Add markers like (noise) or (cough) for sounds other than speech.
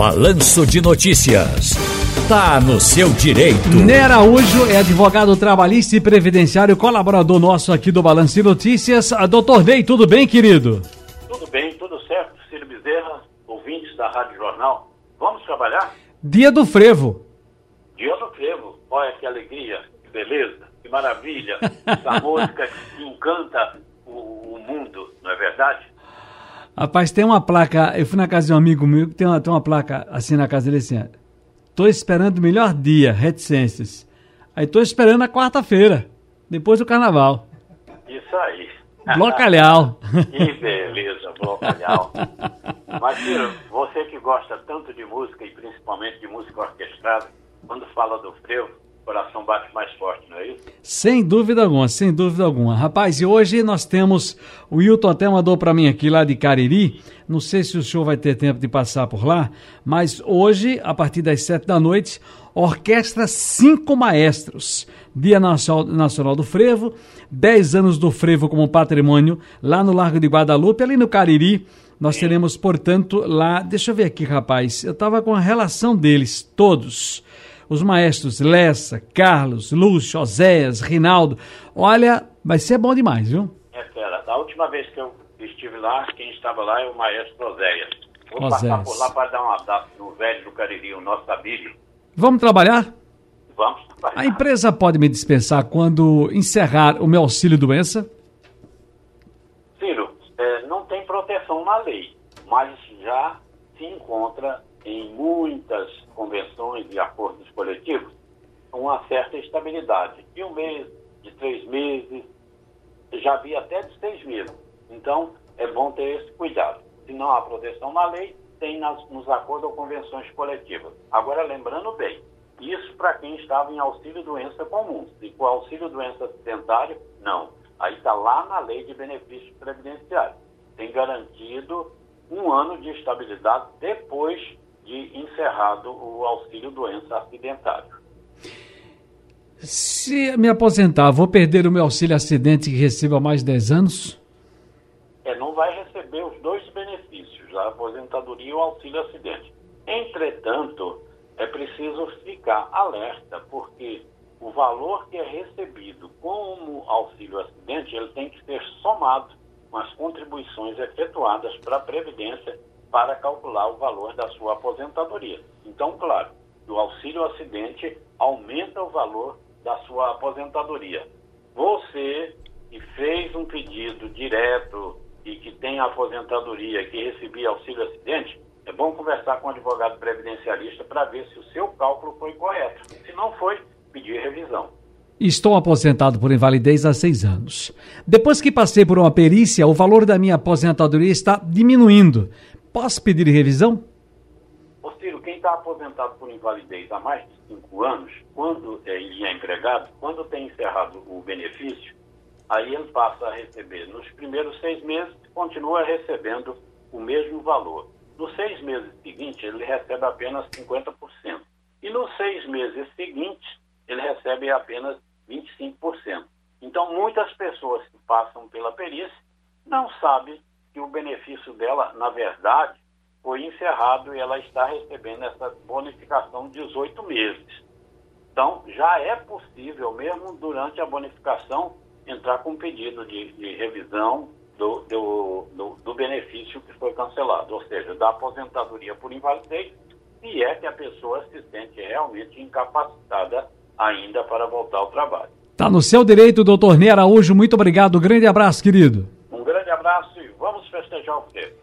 Balanço de Notícias. Tá no seu direito. Nera Araújo é advogado trabalhista e previdenciário, colaborador nosso aqui do Balanço de Notícias. A doutor Ney, tudo bem, querido? Tudo bem, tudo certo. Ciro Bezerra, ouvintes da Rádio Jornal. Vamos trabalhar? Dia do frevo. Dia do frevo. Olha que alegria, que beleza, que maravilha. (laughs) Essa música que encanta o, o mundo, não é verdade? Rapaz, tem uma placa. Eu fui na casa de um amigo meu, tem uma, tem uma placa assim na casa dele assim. Tô esperando o melhor dia, reticências. Aí tô esperando a quarta-feira, depois do carnaval. Isso aí. Blocalhau. (laughs) que beleza, blocalhau. Mas, Ciro, você que gosta tanto de música e principalmente de música orquestrada, quando fala do frevo, coração bate mais forte, não é isso? Sem dúvida alguma, sem dúvida alguma. Rapaz, e hoje nós temos. O Wilton até mandou para mim aqui lá de Cariri. Não sei se o senhor vai ter tempo de passar por lá, mas hoje, a partir das sete da noite, Orquestra Cinco Maestros. Dia Nacional do Frevo, 10 anos do frevo como patrimônio, lá no Largo de Guadalupe, ali no Cariri. Nós teremos, portanto, lá. Deixa eu ver aqui, rapaz. Eu estava com a relação deles, todos os maestros Lessa, Carlos, Lúcio, Oséias, Rinaldo. Olha, vai ser bom demais, viu? É, fera. Da última vez que eu estive lá, quem estava lá é o maestro Oséias. Vou Oséias. passar por lá para dar um abraço no velho do Cariri, o nosso Abílio. Vamos trabalhar? Vamos trabalhar. A empresa pode me dispensar quando encerrar o meu auxílio doença? Ciro, é, não tem proteção na lei, mas já se encontra em muitas convenções e acordos coletivos uma certa estabilidade. De um mês, de três meses, já vi até de seis meses. Então, é bom ter esse cuidado. Se não há proteção na lei, tem nas, nos acordos ou convenções coletivas. Agora, lembrando bem, isso para quem estava em auxílio-doença comum. Se for auxílio-doença acidentário, não. Aí está lá na lei de benefícios previdenciários. Tem garantido um ano de estabilidade depois de encerrado o auxílio doença acidentário. Se me aposentar, vou perder o meu auxílio acidente que receba mais 10 anos? É, não vai receber os dois benefícios, a aposentadoria e o auxílio acidente. Entretanto, é preciso ficar alerta, porque o valor que é recebido como auxílio acidente, ele tem que ser somado com as contribuições efetuadas para a Previdência para calcular o valor da sua aposentadoria. Então, claro, do auxílio acidente aumenta o valor da sua aposentadoria. Você que fez um pedido direto e que tem aposentadoria, que recebia auxílio acidente, é bom conversar com o advogado previdencialista para ver se o seu cálculo foi correto. Se não foi, pedir revisão. Estou aposentado por invalidez há seis anos. Depois que passei por uma perícia, o valor da minha aposentadoria está diminuindo. Posso pedir revisão? Ô Ciro, quem está aposentado por invalidez há mais de cinco anos, quando ele é empregado, quando tem encerrado o benefício, aí ele passa a receber nos primeiros seis meses, continua recebendo o mesmo valor. Nos seis meses seguintes, ele recebe apenas 50%. E nos seis meses seguintes, ele recebe apenas 25%. Então, muitas pessoas que passam pela perícia não sabem que o benefício dela, na verdade, foi encerrado e ela está recebendo essa bonificação de 18 meses. Então, já é possível, mesmo durante a bonificação, entrar com pedido de, de revisão do, do, do, do, benefício que foi cancelado, ou seja, da aposentadoria por invalidez, se é que a pessoa se sente realmente incapacitada ainda para voltar ao trabalho. Está no seu direito, doutor Ney Araújo. Muito obrigado. Grande abraço, querido. Um grande